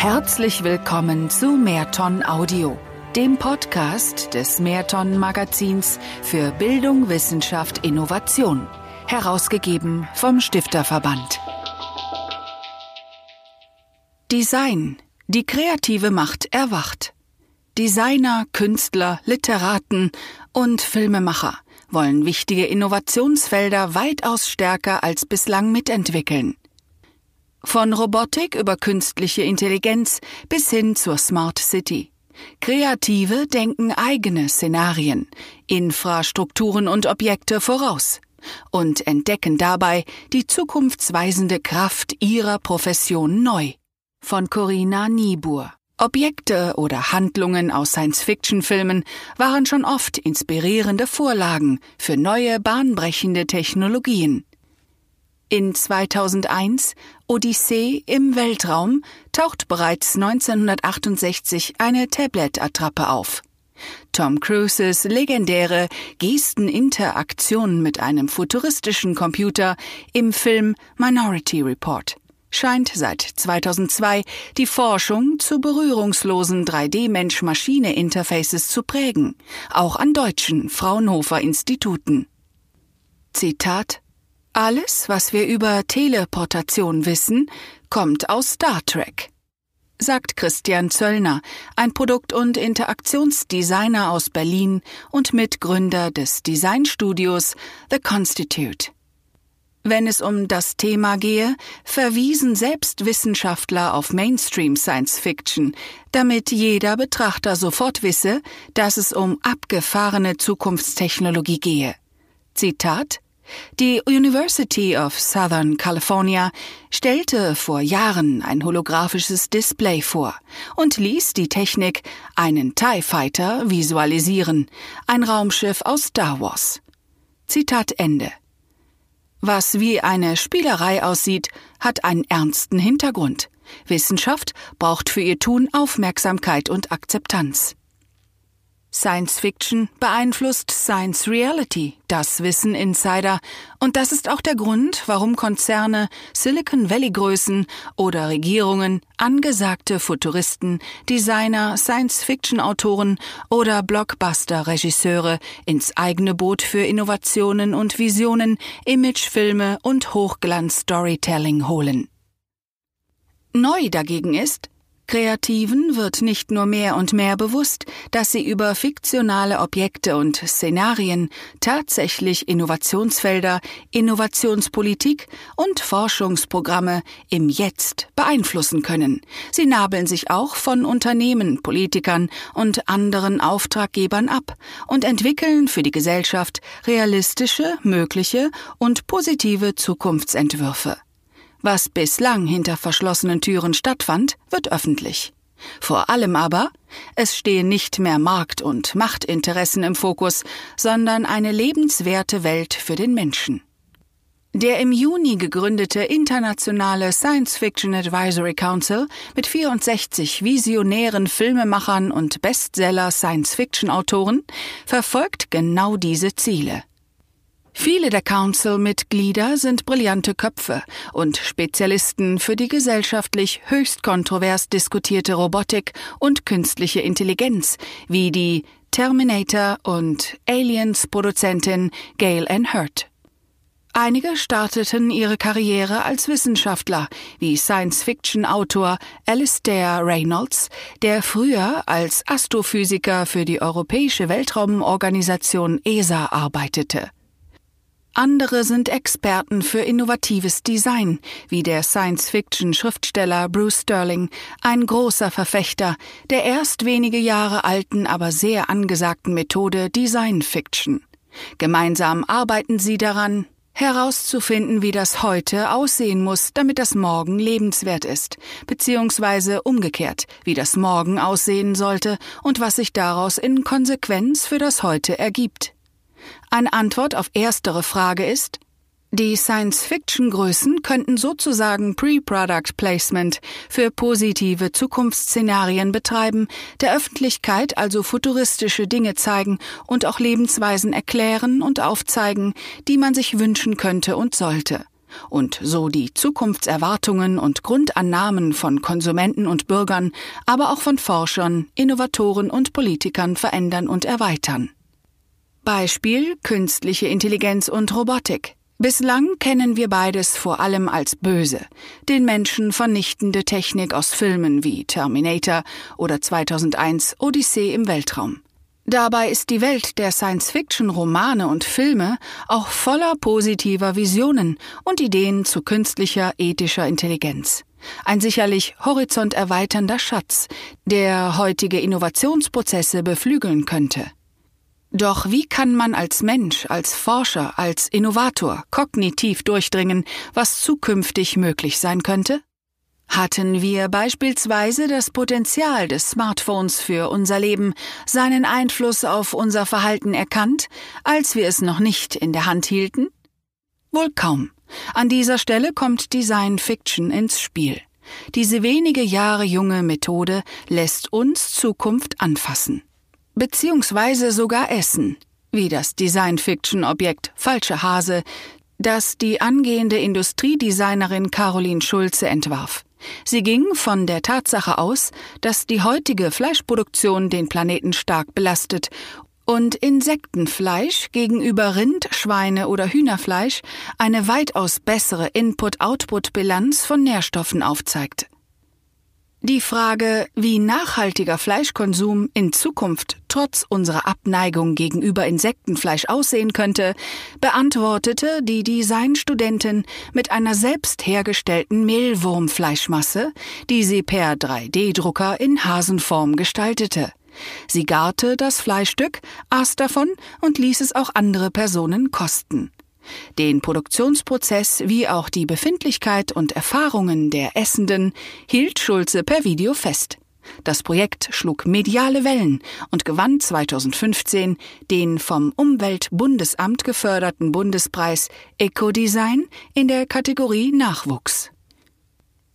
Herzlich willkommen zu Mehrton Audio, dem Podcast des Mehrton Magazins für Bildung, Wissenschaft, Innovation, herausgegeben vom Stifterverband. Design. Die kreative Macht erwacht. Designer, Künstler, Literaten und Filmemacher wollen wichtige Innovationsfelder weitaus stärker als bislang mitentwickeln. Von Robotik über künstliche Intelligenz bis hin zur Smart City. Kreative denken eigene Szenarien, Infrastrukturen und Objekte voraus und entdecken dabei die zukunftsweisende Kraft ihrer Profession neu. Von Corinna Niebuhr. Objekte oder Handlungen aus Science-Fiction-Filmen waren schon oft inspirierende Vorlagen für neue bahnbrechende Technologien. In 2001 Odyssee im Weltraum taucht bereits 1968 eine Tablet-Attrappe auf. Tom Cruises legendäre Gesteninteraktion mit einem futuristischen Computer im Film Minority Report scheint seit 2002 die Forschung zu berührungslosen 3D-Mensch-Maschine-Interfaces zu prägen, auch an deutschen Fraunhofer Instituten. Zitat alles, was wir über Teleportation wissen, kommt aus Star Trek, sagt Christian Zöllner, ein Produkt- und Interaktionsdesigner aus Berlin und Mitgründer des Designstudios The Constitute. Wenn es um das Thema gehe, verwiesen selbst Wissenschaftler auf Mainstream Science Fiction, damit jeder Betrachter sofort wisse, dass es um abgefahrene Zukunftstechnologie gehe. Zitat die University of Southern California stellte vor Jahren ein holographisches Display vor und ließ die Technik einen TIE Fighter visualisieren, ein Raumschiff aus Star Wars. Zitat Ende. Was wie eine Spielerei aussieht, hat einen ernsten Hintergrund. Wissenschaft braucht für ihr Tun Aufmerksamkeit und Akzeptanz. Science Fiction beeinflusst Science Reality, das wissen Insider, und das ist auch der Grund, warum Konzerne, Silicon Valley Größen oder Regierungen angesagte Futuristen, Designer, Science Fiction Autoren oder Blockbuster Regisseure ins eigene Boot für Innovationen und Visionen, Imagefilme und Hochglanz Storytelling holen. Neu dagegen ist, Kreativen wird nicht nur mehr und mehr bewusst, dass sie über fiktionale Objekte und Szenarien tatsächlich Innovationsfelder, Innovationspolitik und Forschungsprogramme im Jetzt beeinflussen können. Sie nabeln sich auch von Unternehmen, Politikern und anderen Auftraggebern ab und entwickeln für die Gesellschaft realistische, mögliche und positive Zukunftsentwürfe. Was bislang hinter verschlossenen Türen stattfand, wird öffentlich. Vor allem aber, es stehen nicht mehr Markt- und Machtinteressen im Fokus, sondern eine lebenswerte Welt für den Menschen. Der im Juni gegründete internationale Science Fiction Advisory Council mit 64 visionären Filmemachern und Bestseller Science Fiction Autoren verfolgt genau diese Ziele. Viele der Council-Mitglieder sind brillante Köpfe und Spezialisten für die gesellschaftlich höchst kontrovers diskutierte Robotik und künstliche Intelligenz, wie die Terminator und Aliens Produzentin Gail Ann Hurt. Einige starteten ihre Karriere als Wissenschaftler, wie Science-Fiction-Autor Alistair Reynolds, der früher als Astrophysiker für die Europäische Weltraumorganisation ESA arbeitete. Andere sind Experten für innovatives Design, wie der Science-Fiction-Schriftsteller Bruce Sterling, ein großer Verfechter der erst wenige Jahre alten, aber sehr angesagten Methode Design Fiction. Gemeinsam arbeiten sie daran, herauszufinden, wie das heute aussehen muss, damit das Morgen lebenswert ist, beziehungsweise umgekehrt, wie das Morgen aussehen sollte und was sich daraus in Konsequenz für das Heute ergibt. Eine Antwort auf erstere Frage ist, die Science-Fiction-Größen könnten sozusagen Pre-Product Placement für positive Zukunftsszenarien betreiben, der Öffentlichkeit also futuristische Dinge zeigen und auch Lebensweisen erklären und aufzeigen, die man sich wünschen könnte und sollte. und so die Zukunftserwartungen und Grundannahmen von Konsumenten und Bürgern, aber auch von Forschern, Innovatoren und Politikern verändern und erweitern. Beispiel künstliche Intelligenz und Robotik. Bislang kennen wir beides vor allem als böse, den Menschen vernichtende Technik aus Filmen wie Terminator oder 2001 Odyssee im Weltraum. Dabei ist die Welt der Science-Fiction-Romane und Filme auch voller positiver Visionen und Ideen zu künstlicher ethischer Intelligenz. Ein sicherlich horizonterweiternder Schatz, der heutige Innovationsprozesse beflügeln könnte. Doch wie kann man als Mensch, als Forscher, als Innovator kognitiv durchdringen, was zukünftig möglich sein könnte? Hatten wir beispielsweise das Potenzial des Smartphones für unser Leben, seinen Einfluss auf unser Verhalten erkannt, als wir es noch nicht in der Hand hielten? Wohl kaum. An dieser Stelle kommt Design Fiction ins Spiel. Diese wenige Jahre junge Methode lässt uns Zukunft anfassen. Beziehungsweise sogar essen, wie das Design Fiction Objekt Falsche Hase, das die angehende Industriedesignerin Caroline Schulze entwarf. Sie ging von der Tatsache aus, dass die heutige Fleischproduktion den Planeten stark belastet und Insektenfleisch gegenüber Rind, Schweine oder Hühnerfleisch eine weitaus bessere Input-Output-Bilanz von Nährstoffen aufzeigt. Die Frage, wie nachhaltiger Fleischkonsum in Zukunft trotz unserer Abneigung gegenüber Insektenfleisch aussehen könnte, beantwortete die Designstudentin mit einer selbst hergestellten Mehlwurmfleischmasse, die sie per 3D-Drucker in Hasenform gestaltete. Sie garte das Fleischstück, aß davon und ließ es auch andere Personen kosten. Den Produktionsprozess wie auch die Befindlichkeit und Erfahrungen der Essenden hielt Schulze per Video fest. Das Projekt schlug mediale Wellen und gewann 2015 den vom Umweltbundesamt geförderten Bundespreis Ecodesign in der Kategorie Nachwuchs.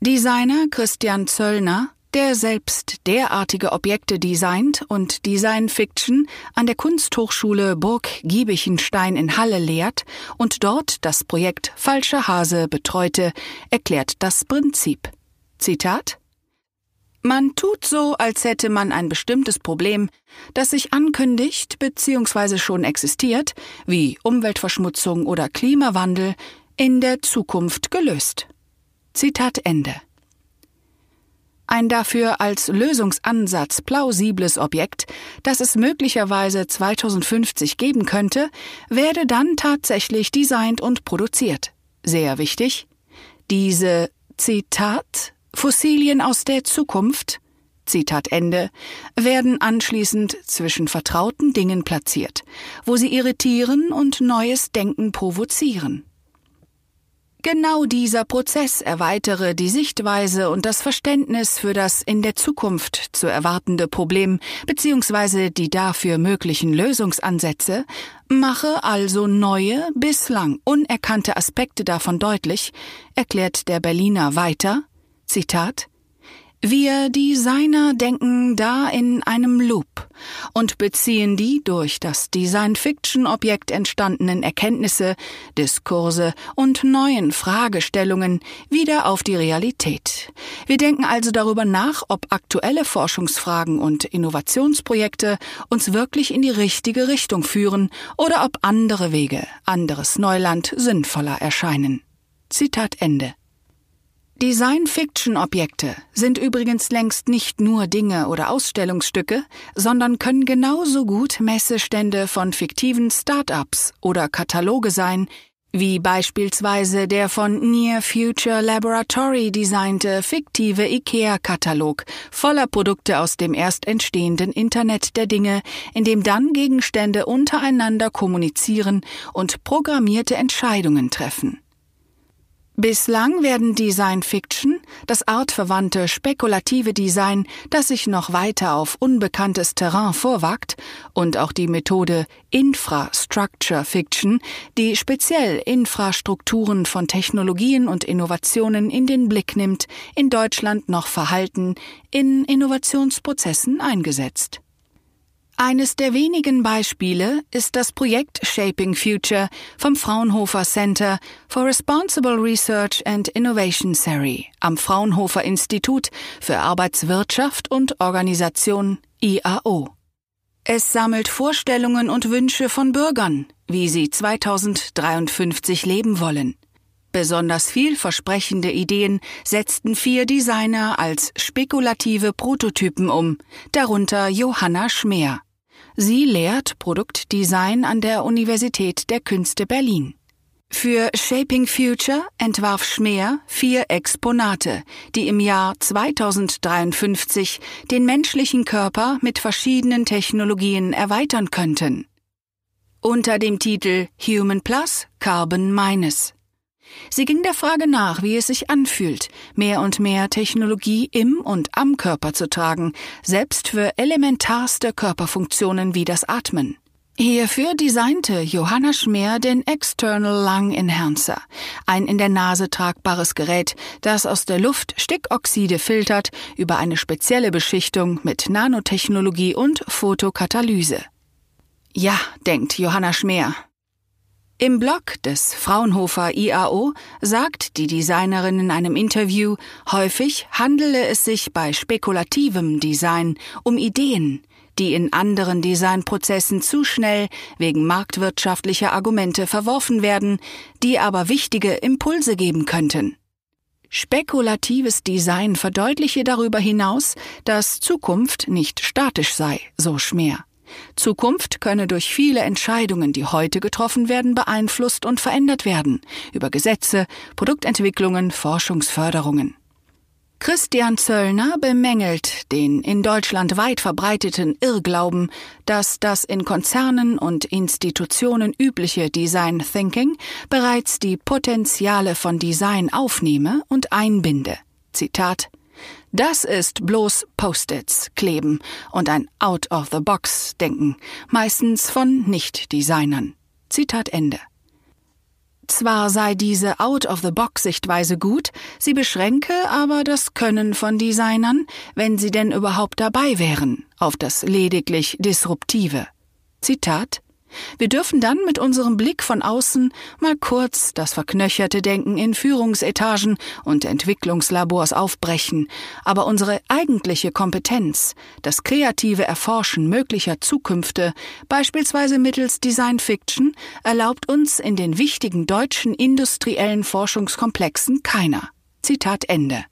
Designer Christian Zöllner der selbst derartige Objekte designt und Design Fiction an der Kunsthochschule Burg Giebichenstein in Halle lehrt und dort das Projekt Falscher Hase betreute, erklärt das Prinzip. Zitat man tut so, als hätte man ein bestimmtes Problem, das sich ankündigt bzw. schon existiert, wie Umweltverschmutzung oder Klimawandel, in der Zukunft gelöst. Zitat Ende. Ein dafür als Lösungsansatz plausibles Objekt, das es möglicherweise 2050 geben könnte, werde dann tatsächlich designt und produziert. Sehr wichtig, diese Zitat Fossilien aus der Zukunft Zitat Ende, werden anschließend zwischen vertrauten Dingen platziert, wo sie irritieren und neues Denken provozieren. Genau dieser Prozess erweitere die Sichtweise und das Verständnis für das in der Zukunft zu erwartende Problem bzw. die dafür möglichen Lösungsansätze, mache also neue, bislang unerkannte Aspekte davon deutlich, erklärt der Berliner weiter, Zitat, wir Designer denken da in einem Loop und beziehen die durch das Design-Fiction-Objekt entstandenen Erkenntnisse, Diskurse und neuen Fragestellungen wieder auf die Realität. Wir denken also darüber nach, ob aktuelle Forschungsfragen und Innovationsprojekte uns wirklich in die richtige Richtung führen oder ob andere Wege, anderes Neuland sinnvoller erscheinen. Zitat Ende. Design-Fiction-Objekte sind übrigens längst nicht nur Dinge oder Ausstellungsstücke, sondern können genauso gut Messestände von fiktiven Start-ups oder Kataloge sein, wie beispielsweise der von Near Future Laboratory designte fiktive IKEA-Katalog voller Produkte aus dem erst entstehenden Internet der Dinge, in dem dann Gegenstände untereinander kommunizieren und programmierte Entscheidungen treffen. Bislang werden Design Fiction, das artverwandte spekulative Design, das sich noch weiter auf unbekanntes Terrain vorwagt, und auch die Methode Infrastructure Fiction, die speziell Infrastrukturen von Technologien und Innovationen in den Blick nimmt, in Deutschland noch verhalten, in Innovationsprozessen eingesetzt. Eines der wenigen Beispiele ist das Projekt Shaping Future vom Fraunhofer Center for Responsible Research and Innovation SERI am Fraunhofer Institut für Arbeitswirtschaft und Organisation IAO. Es sammelt Vorstellungen und Wünsche von Bürgern, wie sie 2053 leben wollen. Besonders vielversprechende Ideen setzten vier Designer als spekulative Prototypen um, darunter Johanna Schmer. Sie lehrt Produktdesign an der Universität der Künste Berlin. Für Shaping Future entwarf Schmer vier Exponate, die im Jahr 2053 den menschlichen Körper mit verschiedenen Technologien erweitern könnten. Unter dem Titel Human Plus Carbon Minus. Sie ging der Frage nach, wie es sich anfühlt, mehr und mehr Technologie im und am Körper zu tragen, selbst für elementarste Körperfunktionen wie das Atmen. Hierfür designte Johanna Schmer den External Lung Enhancer, ein in der Nase tragbares Gerät, das aus der Luft Stickoxide filtert über eine spezielle Beschichtung mit Nanotechnologie und Photokatalyse. Ja, denkt Johanna Schmer, im Blog des Fraunhofer IAO sagt die Designerin in einem Interview, häufig handele es sich bei spekulativem Design um Ideen, die in anderen Designprozessen zu schnell wegen marktwirtschaftlicher Argumente verworfen werden, die aber wichtige Impulse geben könnten. Spekulatives Design verdeutliche darüber hinaus, dass Zukunft nicht statisch sei, so Schmer. Zukunft könne durch viele Entscheidungen, die heute getroffen werden, beeinflusst und verändert werden, über Gesetze, Produktentwicklungen, Forschungsförderungen. Christian Zöllner bemängelt den in Deutschland weit verbreiteten Irrglauben, dass das in Konzernen und Institutionen übliche Design Thinking bereits die Potenziale von Design aufnehme und einbinde. Zitat das ist bloß Post-its kleben und ein Out-of-the-Box-Denken, meistens von Nicht-Designern. Zitat Ende. Zwar sei diese Out-of-the-Box-Sichtweise gut, sie beschränke aber das Können von Designern, wenn sie denn überhaupt dabei wären, auf das lediglich Disruptive. Zitat wir dürfen dann mit unserem Blick von außen mal kurz das verknöcherte Denken in Führungsetagen und Entwicklungslabors aufbrechen, aber unsere eigentliche Kompetenz, das kreative Erforschen möglicher Zukünfte, beispielsweise mittels Design Fiction, erlaubt uns in den wichtigen deutschen industriellen Forschungskomplexen keiner. Zitat Ende.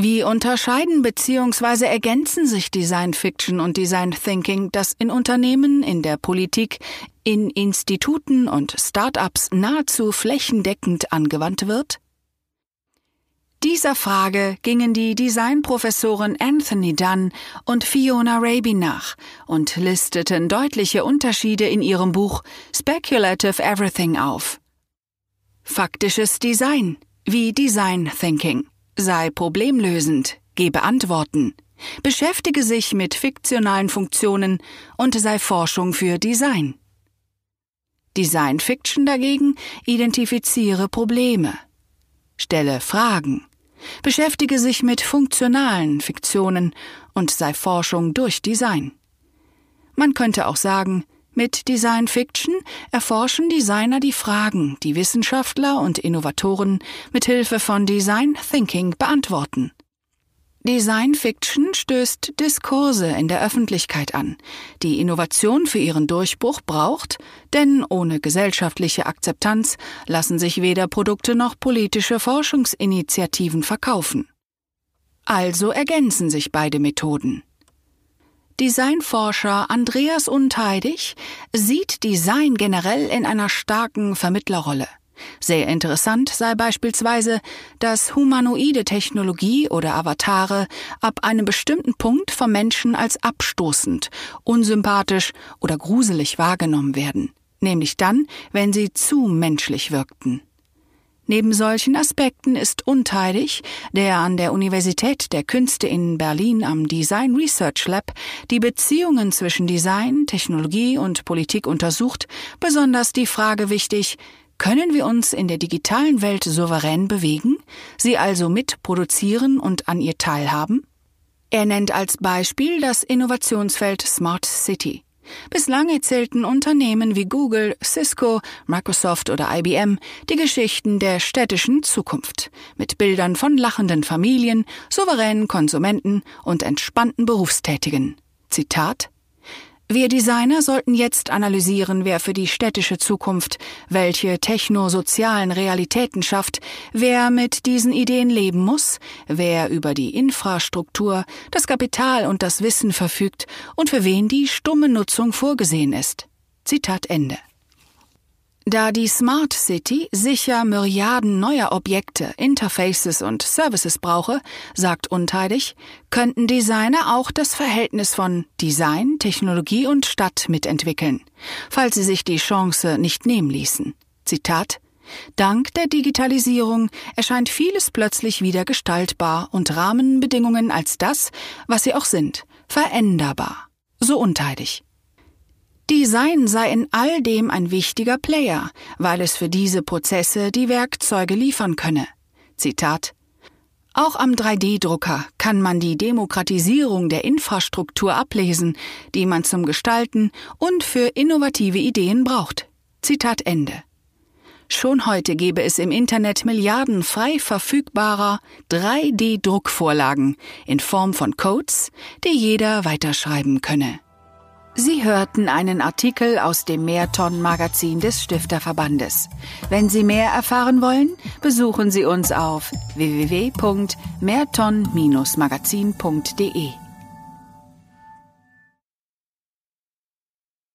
Wie unterscheiden bzw. ergänzen sich Design Fiction und Design Thinking, das in Unternehmen, in der Politik, in Instituten und Start-ups nahezu flächendeckend angewandt wird? Dieser Frage gingen die Designprofessoren Anthony Dunn und Fiona Raby nach und listeten deutliche Unterschiede in ihrem Buch Speculative Everything auf. Faktisches Design wie Design Thinking sei problemlösend, gebe Antworten, beschäftige sich mit fiktionalen Funktionen und sei Forschung für Design. Design Fiction dagegen? Identifiziere Probleme, stelle Fragen, beschäftige sich mit funktionalen Fiktionen und sei Forschung durch Design. Man könnte auch sagen, mit Design Fiction erforschen Designer die Fragen, die Wissenschaftler und Innovatoren mit Hilfe von Design Thinking beantworten. Design Fiction stößt Diskurse in der Öffentlichkeit an, die Innovation für ihren Durchbruch braucht, denn ohne gesellschaftliche Akzeptanz lassen sich weder Produkte noch politische Forschungsinitiativen verkaufen. Also ergänzen sich beide Methoden. Designforscher Andreas Unteidig sieht Design generell in einer starken Vermittlerrolle. Sehr interessant sei beispielsweise, dass humanoide Technologie oder Avatare ab einem bestimmten Punkt vom Menschen als abstoßend, unsympathisch oder gruselig wahrgenommen werden, nämlich dann, wenn sie zu menschlich wirkten. Neben solchen Aspekten ist unteilig der an der Universität der Künste in Berlin am Design Research Lab die Beziehungen zwischen Design, Technologie und Politik untersucht, besonders die Frage wichtig, können wir uns in der digitalen Welt souverän bewegen, sie also mitproduzieren und an ihr teilhaben? Er nennt als Beispiel das Innovationsfeld Smart City. Bislang erzählten Unternehmen wie Google, Cisco, Microsoft oder IBM die Geschichten der städtischen Zukunft mit Bildern von lachenden Familien, souveränen Konsumenten und entspannten Berufstätigen. Zitat wir Designer sollten jetzt analysieren, wer für die städtische Zukunft welche technosozialen Realitäten schafft, wer mit diesen Ideen leben muss, wer über die Infrastruktur, das Kapital und das Wissen verfügt und für wen die stumme Nutzung vorgesehen ist. Zitat Ende. Da die Smart City sicher Myriaden neuer Objekte, Interfaces und Services brauche, sagt Unteidig, könnten Designer auch das Verhältnis von Design, Technologie und Stadt mitentwickeln, falls sie sich die Chance nicht nehmen ließen. Zitat Dank der Digitalisierung erscheint vieles plötzlich wieder gestaltbar und Rahmenbedingungen als das, was sie auch sind, veränderbar. So unteidig. Design sei in all dem ein wichtiger Player, weil es für diese Prozesse die Werkzeuge liefern könne. Zitat Auch am 3D-Drucker kann man die Demokratisierung der Infrastruktur ablesen, die man zum Gestalten und für innovative Ideen braucht. Zitat Ende. Schon heute gebe es im Internet Milliarden frei verfügbarer 3D-Druckvorlagen in Form von Codes, die jeder weiterschreiben könne. Sie hörten einen Artikel aus dem Mehrton-Magazin des Stifterverbandes. Wenn Sie mehr erfahren wollen, besuchen Sie uns auf www.mehrton-magazin.de.